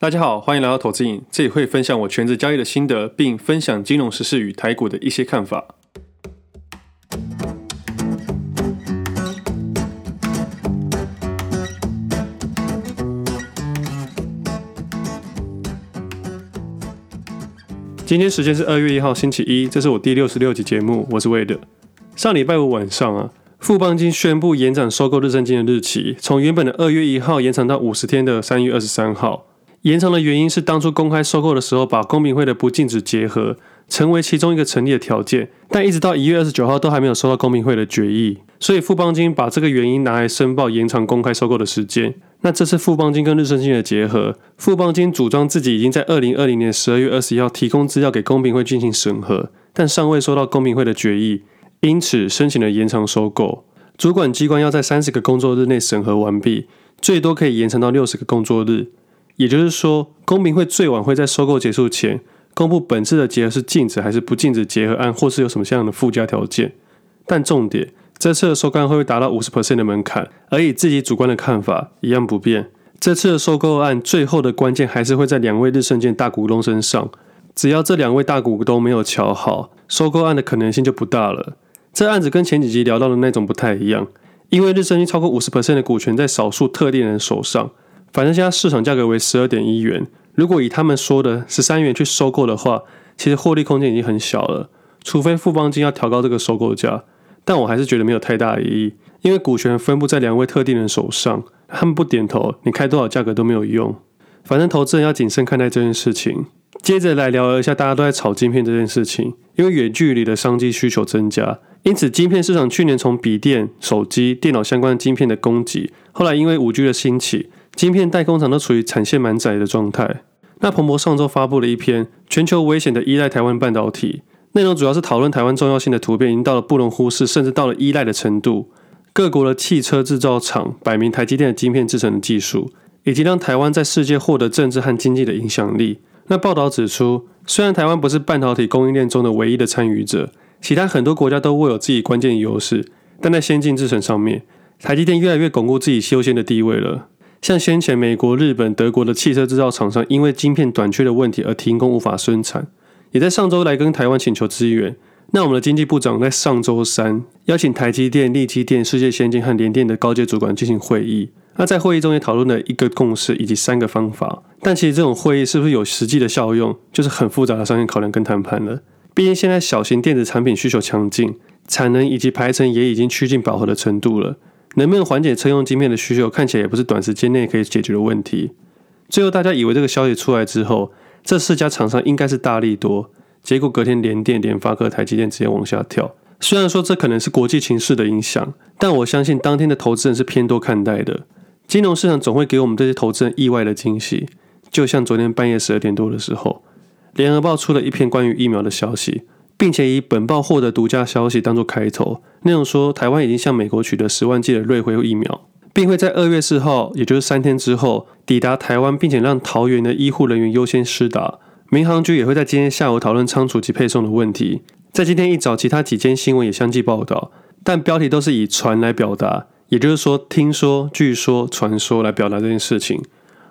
大家好，欢迎来到投资影，这里会分享我全职交易的心得，并分享金融时事与台股的一些看法。今天时间是二月一号星期一，这是我第六十六集节目，我是魏德。上礼拜五晚上啊，富邦金宣布延展收购日盛金的日期，从原本的二月一号延长到五十天的三月二十三号。延长的原因是当初公开收购的时候，把公平会的不禁止结合成为其中一个成立的条件，但一直到一月二十九号都还没有收到公平会的决议，所以富邦金把这个原因拿来申报延长公开收购的时间。那这次富邦金跟日盛金的结合，富邦金主张自己已经在二零二零年十二月二十一号提供资料给公平会进行审核，但尚未收到公平会的决议，因此申请了延长收购。主管机关要在三十个工作日内审核完毕，最多可以延长到六十个工作日。也就是说，公平会最晚会在收购结束前公布本次的结合是禁止还是不禁止结合案，或是有什么样的附加条件。但重点，这次的收购案会会达到五十 percent 的门槛？而以自己主观的看法一样不变。这次的收购案最后的关键还是会在两位日盛金大股东身上。只要这两位大股东没有瞧好，收购案的可能性就不大了。这案子跟前几集聊到的那种不太一样，因为日盛金超过五十 percent 的股权在少数特定人手上。反正现在市场价格为十二点一元，如果以他们说的十三元去收购的话，其实获利空间已经很小了。除非富邦金要调高这个收购价，但我还是觉得没有太大意义，因为股权分布在两位特定人手上，他们不点头，你开多少价格都没有用。反正投资人要谨慎看待这件事情。接着来聊一下大家都在炒晶片这件事情，因为远距离的商机需求增加，因此晶片市场去年从笔电、手机、电脑相关的晶片的供给，后来因为五 G 的兴起。晶片代工厂都处于产线满载的状态。那彭博上周发布了一篇《全球危险的依赖台湾半导体》，内容主要是讨论台湾重要性的图片已经到了不容忽视，甚至到了依赖的程度。各国的汽车制造厂摆明台积电的晶片制成的技术，以及让台湾在世界获得政治和经济的影响力。那报道指出，虽然台湾不是半导体供应链中的唯一的参与者，其他很多国家都握有自己关键优势，但在先进制程上面，台积电越来越巩固自己优先的地位了。像先前美国、日本、德国的汽车制造厂商因为晶片短缺的问题而停工无法生产，也在上周来跟台湾请求支援。那我们的经济部长在上周三邀请台积电、力积电、世界先进和联电的高阶主管进行会议。那在会议中也讨论了一个共识以及三个方法。但其实这种会议是不是有实际的效用，就是很复杂的商业考量跟谈判了。毕竟现在小型电子产品需求强劲，产能以及排程也已经趋近饱和的程度了。能不能缓解车用晶片的需求，看起来也不是短时间内可以解决的问题。最后，大家以为这个消息出来之后，这四家厂商应该是大利多，结果隔天联电、联发科、台积电直接往下跳。虽然说这可能是国际情势的影响，但我相信当天的投资人是偏多看待的。金融市场总会给我们这些投资人意外的惊喜，就像昨天半夜十二点多的时候，联合报出了一篇关于疫苗的消息。并且以本报获得独家消息当做开头，内容说台湾已经向美国取得十万剂的瑞辉疫苗，并会在二月四号，也就是三天之后抵达台湾，并且让桃园的医护人员优先施打。民航局也会在今天下午讨论仓储及配送的问题。在今天一早，其他几间新闻也相继报道，但标题都是以传来表达，也就是说听说、据说、传说来表达这件事情。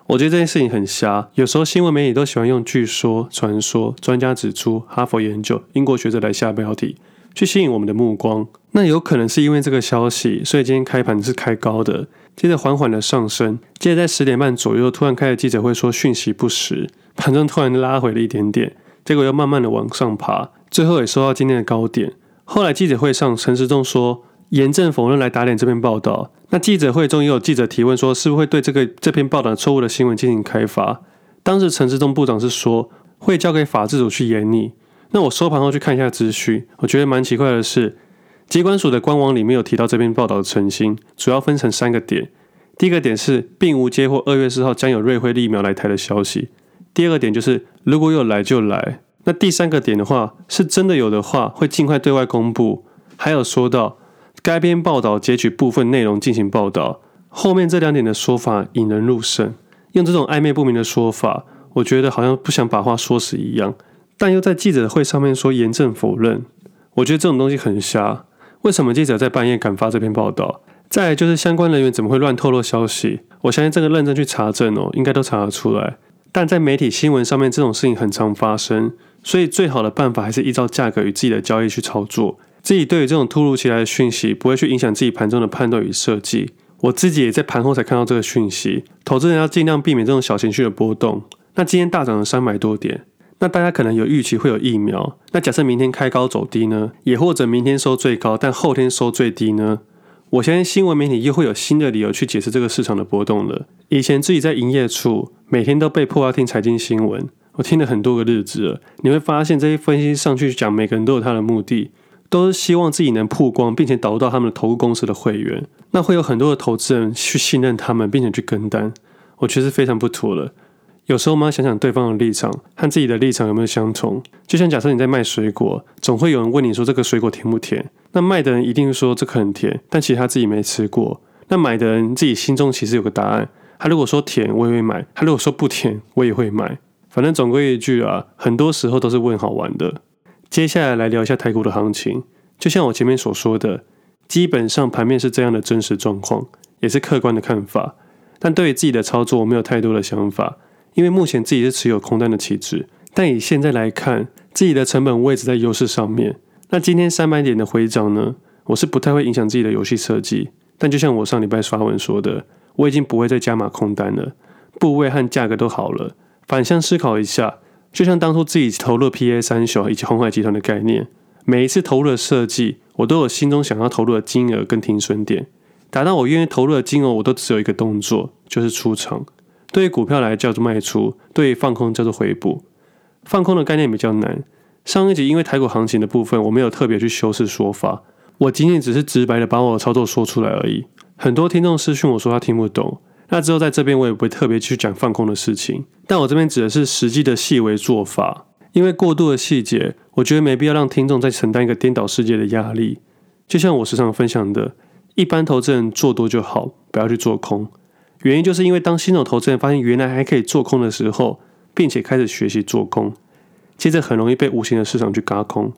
我觉得这件事情很瞎，有时候新闻媒体都喜欢用“据说”“传说”“专家指出”“哈佛研究”“英国学者”来下标题，去吸引我们的目光。那有可能是因为这个消息，所以今天开盘是开高的，接着缓缓的上升，接着在十点半左右突然开了记者会，说讯息不实，盘中突然拉回了一点点，结果又慢慢的往上爬，最后也收到今天的高点。后来记者会上，陈时中说。严正否认来打脸这篇报道。那记者会中也有记者提问说，是不是会对这个这篇报道错误的新闻进行开罚？当时陈志忠部长是说会交给法制组去研拟。那我收盘后去看一下资讯，我觉得蛮奇怪的是，机关署的官网里面有提到这篇报道的澄清，主要分成三个点。第一个点是并无接获二月四号将有瑞辉疫苗来台的消息。第二个点就是如果有来就来。那第三个点的话，是真的有的话会尽快对外公布。还有说到。该篇报道截取部分内容进行报道，后面这两点的说法引人入胜。用这种暧昧不明的说法，我觉得好像不想把话说死一样，但又在记者会上面说严正否认，我觉得这种东西很瞎。为什么记者在半夜敢发这篇报道？再来就是相关人员怎么会乱透露消息？我相信这个认真去查证哦，应该都查得出来。但在媒体新闻上面，这种事情很常发生，所以最好的办法还是依照价格与自己的交易去操作。自己对于这种突如其来的讯息，不会去影响自己盘中的判断与设计。我自己也在盘后才看到这个讯息。投资人要尽量避免这种小情绪的波动。那今天大涨了三百多点，那大家可能有预期会有疫苗。那假设明天开高走低呢？也或者明天收最高，但后天收最低呢？我相信新闻媒体又会有新的理由去解释这个市场的波动了。以前自己在营业处，每天都被迫要听财经新闻，我听了很多个日子了。你会发现这些分析上去讲，每个人都有他的目的。都是希望自己能曝光，并且导入到他们的投顾公司的会员，那会有很多的投资人去信任他们，并且去跟单，我觉得是非常不妥了。有时候我们要想想对方的立场和自己的立场有没有相同。就像假设你在卖水果，总会有人问你说这个水果甜不甜？那卖的人一定说这个很甜，但其实他自己没吃过。那买的人自己心中其实有个答案，他如果说甜，我也会买；他如果说不甜，我也会买。反正总归一句啊，很多时候都是问好玩的。接下来来聊一下台股的行情，就像我前面所说的，基本上盘面是这样的真实状况，也是客观的看法。但对于自己的操作，我没有太多的想法，因为目前自己是持有空单的期指。但以现在来看，自己的成本位置在优势上面。那今天三百点的回涨呢，我是不太会影响自己的游戏设计。但就像我上礼拜发文说的，我已经不会再加码空单了，部位和价格都好了。反向思考一下。就像当初自己投入 PA 三雄以及鸿海集团的概念，每一次投入的设计，我都有心中想要投入的金额跟停损点，达到我愿意投入的金额，我都只有一个动作，就是出场。对于股票来叫做卖出，对于放空叫做回补。放空的概念比较难。上一集因为台股行情的部分，我没有特别去修饰说法，我仅仅只是直白的把我的操作说出来而已。很多听众私讯我说他听不懂。那之后在这边我也不会特别去讲放空的事情，但我这边指的是实际的细微做法，因为过度的细节，我觉得没必要让听众再承担一个颠倒世界的压力。就像我时常分享的，一般投资人做多就好，不要去做空。原因就是因为当新手投资人发现原来还可以做空的时候，并且开始学习做空，接着很容易被无形的市场去轧空。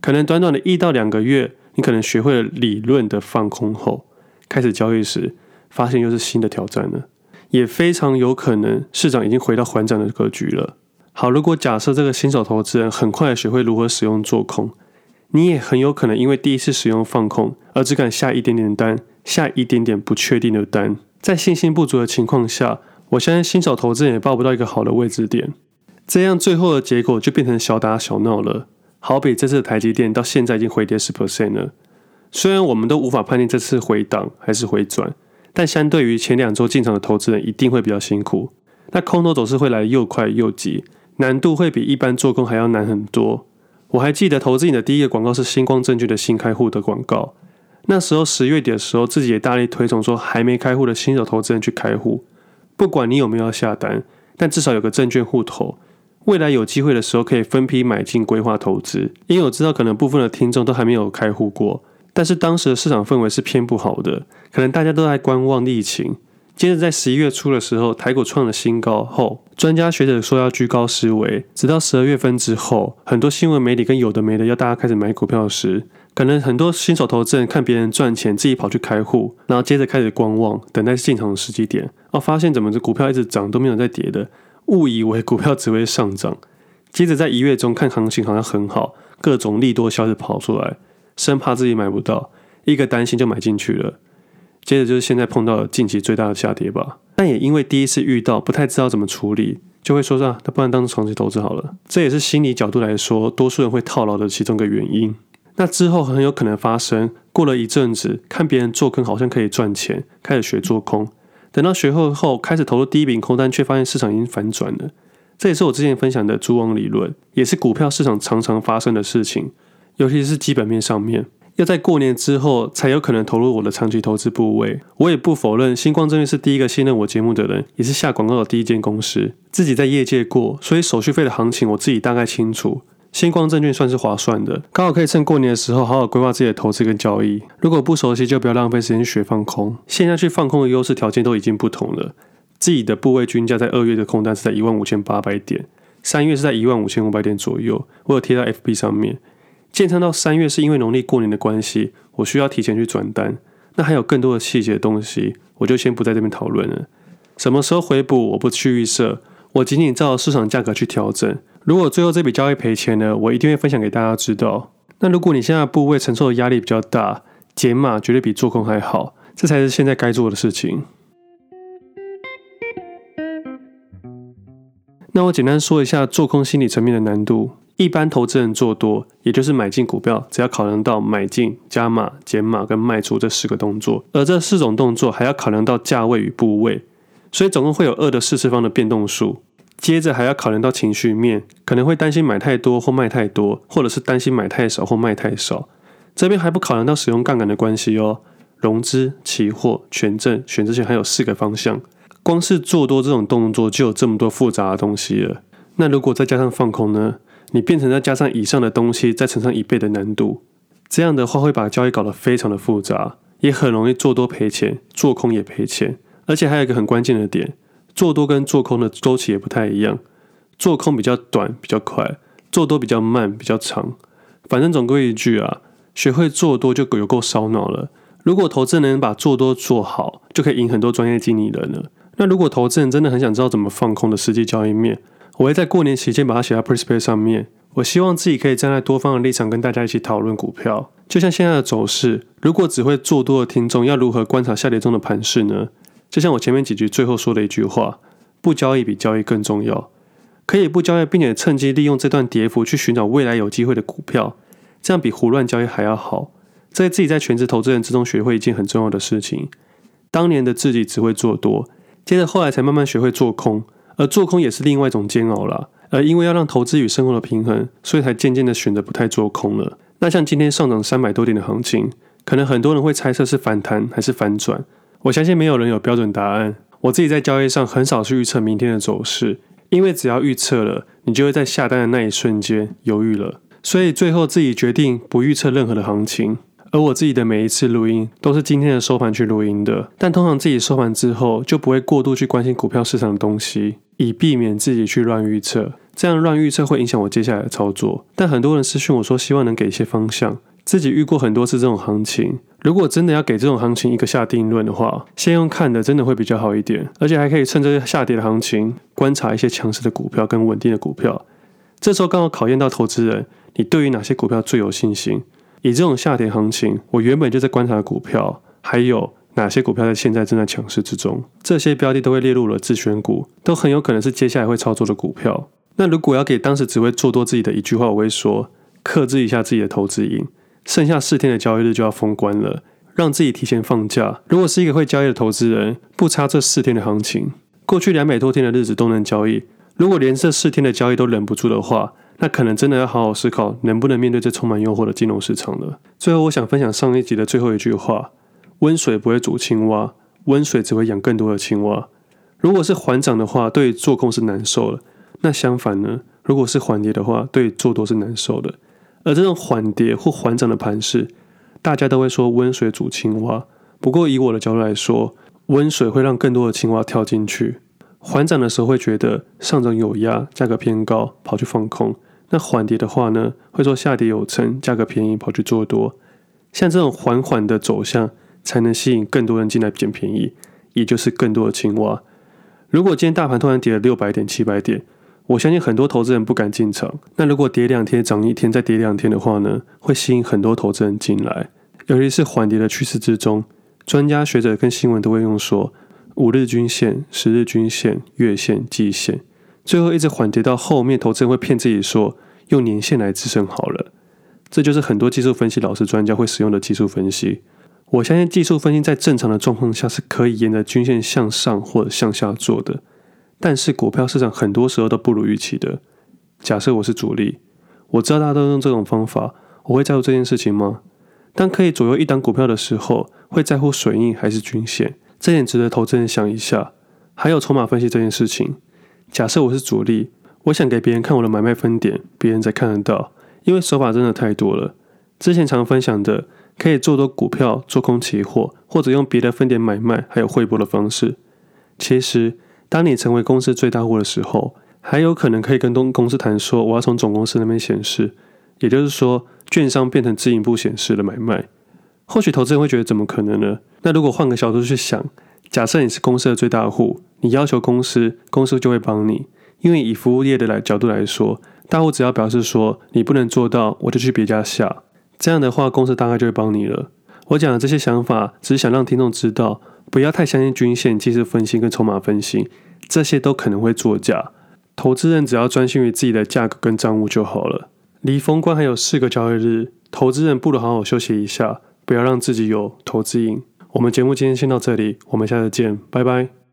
可能短短的一到两个月，你可能学会了理论的放空后，开始交易时。发现又是新的挑战了，也非常有可能市场已经回到缓涨的格局了。好，如果假设这个新手投资人很快学会如何使用做空，你也很有可能因为第一次使用放空而只敢下一点点单，下一点点不确定的单，在信心不足的情况下，我相信新手投资人也抱不到一个好的位置点，这样最后的结果就变成小打小闹了。好比这次的台积电到现在已经回跌十 percent 了，虽然我们都无法判定这次回档还是回转。但相对于前两周进场的投资人，一定会比较辛苦。那空头走势会来又快又急，难度会比一般做空还要难很多。我还记得投资你的第一个广告是星光证券的新开户的广告，那时候十月底的时候，自己也大力推崇说，还没开户的新手投资人去开户，不管你有没有下单，但至少有个证券户头，未来有机会的时候可以分批买进规划投资。因为我知道可能部分的听众都还没有开户过。但是当时的市场氛围是偏不好的，可能大家都在观望疫情。接着在十一月初的时候，台股创了新高后，专家学者说要居高思危。直到十二月份之后，很多新闻媒体跟有的没的要大家开始买股票时，可能很多新手投资人看别人赚钱，自己跑去开户，然后接着开始观望，等待进场的时机点。哦，发现怎么这股票一直涨都没有在跌的，误以为股票只会上涨。接着在一月中看行情好像很好，各种利多消息跑出来。生怕自己买不到，一个担心就买进去了。接着就是现在碰到了近期最大的下跌吧。但也因为第一次遇到，不太知道怎么处理，就会说啊，那不然当长期投资好了。这也是心理角度来说，多数人会套牢的其中一个原因。那之后很有可能发生，过了一阵子，看别人做空好像可以赚钱，开始学做空。等到学会后，开始投入第一笔空单，却发现市场已经反转了。这也是我之前分享的蛛网理论，也是股票市场常常发生的事情。尤其是基本面上面，要在过年之后才有可能投入我的长期投资部位。我也不否认，新光证券是第一个信任我节目的人，也是下广告的第一间公司。自己在业界过，所以手续费的行情我自己大概清楚。新光证券算是划算的，刚好可以趁过年的时候好好规划自己的投资跟交易。如果不熟悉，就不要浪费时间去学放空。现在去放空的优势条件都已经不同了。自己的部位均价在二月的空单是在一万五千八百点，三月是在一万五千五百点左右。我有贴到 FB 上面。建仓到三月是因为农历过年的关系，我需要提前去转单。那还有更多的细节的东西，我就先不在这边讨论了。什么时候回补，我不去预设。我仅仅照市场价格去调整。如果最后这笔交易赔钱了，我一定会分享给大家知道。那如果你现在部位承受的压力比较大，减码绝对比做空还好，这才是现在该做的事情。那我简单说一下做空心理层面的难度。一般投资人做多，也就是买进股票，只要考量到买进、加码、减码跟卖出这四个动作，而这四种动作还要考量到价位与部位，所以总共会有二的四次方的变动数。接着还要考量到情绪面，可能会担心买太多或卖太多，或者是担心买太少或卖太少。这边还不考量到使用杠杆的关系哦，融资、期货、权证、选择权还有四个方向，光是做多这种动作就有这么多复杂的东西了。那如果再加上放空呢？你变成再加上以上的东西，再乘上一倍的难度，这样的话会把交易搞得非常的复杂，也很容易做多赔钱，做空也赔钱。而且还有一个很关键的点，做多跟做空的周期也不太一样，做空比较短比较快，做多比较慢比较长。反正总归一句啊，学会做多就有够烧脑了。如果投资人能把做多做好，就可以赢很多专业经理人了。那如果投资人真的很想知道怎么放空的实际交易面，我会在过年期间把它写在 PressPlay 上面。我希望自己可以站在多方的立场跟大家一起讨论股票。就像现在的走势，如果只会做多的听众要如何观察下跌中的盘势呢？就像我前面几句最后说的一句话：不交易比交易更重要。可以不交易，并且趁机利用这段跌幅去寻找未来有机会的股票，这样比胡乱交易还要好。在自己在全职投资人之中学会一件很重要的事情：当年的自己只会做多，接着后来才慢慢学会做空。而做空也是另外一种煎熬啦，而因为要让投资与生活的平衡，所以才渐渐的选择不太做空了。那像今天上涨三百多点的行情，可能很多人会猜测是反弹还是反转。我相信没有人有标准答案。我自己在交易上很少去预测明天的走势，因为只要预测了，你就会在下单的那一瞬间犹豫了。所以最后自己决定不预测任何的行情。而我自己的每一次录音都是今天的收盘去录音的，但通常自己收盘之后就不会过度去关心股票市场的东西，以避免自己去乱预测。这样乱预测会影响我接下来的操作。但很多人私讯我说希望能给一些方向，自己遇过很多次这种行情，如果真的要给这种行情一个下定论的话，先用看的真的会比较好一点，而且还可以趁这个下跌的行情观察一些强势的股票跟稳定的股票。这时候刚好考验到投资人，你对于哪些股票最有信心。以这种下跌行情，我原本就在观察的股票，还有哪些股票在现在正在强势之中，这些标的都会列入了自选股，都很有可能是接下来会操作的股票。那如果要给当时只会做多自己的一句话，我会说：克制一下自己的投资瘾，剩下四天的交易日就要封关了，让自己提前放假。如果是一个会交易的投资人，不差这四天的行情，过去两百多天的日子都能交易。如果连这四天的交易都忍不住的话，那可能真的要好好思考，能不能面对这充满诱惑的金融市场了。最后，我想分享上一集的最后一句话：温水不会煮青蛙，温水只会养更多的青蛙。如果是缓涨的话，对做空是难受的；那相反呢？如果是缓跌的话，对做多是难受的。而这种缓跌或缓涨的盘势，大家都会说温水煮青蛙。不过，以我的角度来说，温水会让更多的青蛙跳进去。缓涨的时候会觉得上涨有压，价格偏高，跑去放空。那缓跌的话呢，会说下跌有撑，价格便宜，跑去做多。像这种缓缓的走向，才能吸引更多人进来捡便宜，也就是更多的青蛙。如果今天大盘突然跌了六百点、七百点，我相信很多投资人不敢进场。那如果跌两天、涨一天、再跌两天的话呢，会吸引很多投资人进来。尤其是缓跌的趋势之中，专家学者跟新闻都会用说五日均线、十日均线、月线、季线。最后一直缓跌到后面，投资人会骗自己说用年线来支撑好了，这就是很多技术分析老师专家会使用的技术分析。我相信技术分析在正常的状况下是可以沿着均线向上或者向下做的，但是股票市场很多时候都不如预期的。假设我是主力，我知道大家都用这种方法，我会在乎这件事情吗？当可以左右一档股票的时候，会在乎水印还是均线？这点值得投资人想一下。还有筹码分析这件事情。假设我是主力，我想给别人看我的买卖分点，别人才看得到，因为手法真的太多了。之前常分享的，可以做多股票、做空期货，或者用别的分点买卖，还有汇波的方式。其实，当你成为公司最大户的时候，还有可能可以跟东公司谈说，我要从总公司那边显示，也就是说，券商变成自营部显示的买卖。或许投资人会觉得怎么可能呢？那如果换个角度去想，假设你是公司的最大户。你要求公司，公司就会帮你。因为以服务业的来角度来说，大户只要表示说你不能做到，我就去别家下，这样的话公司大概就会帮你了。我讲的这些想法，只是想让听众知道，不要太相信均线、技术分析跟筹码分析，这些都可能会作假。投资人只要专心于自己的价格跟账务就好了。离封关还有四个交易日，投资人不如好好休息一下，不要让自己有投资瘾。我们节目今天先到这里，我们下次见，拜拜。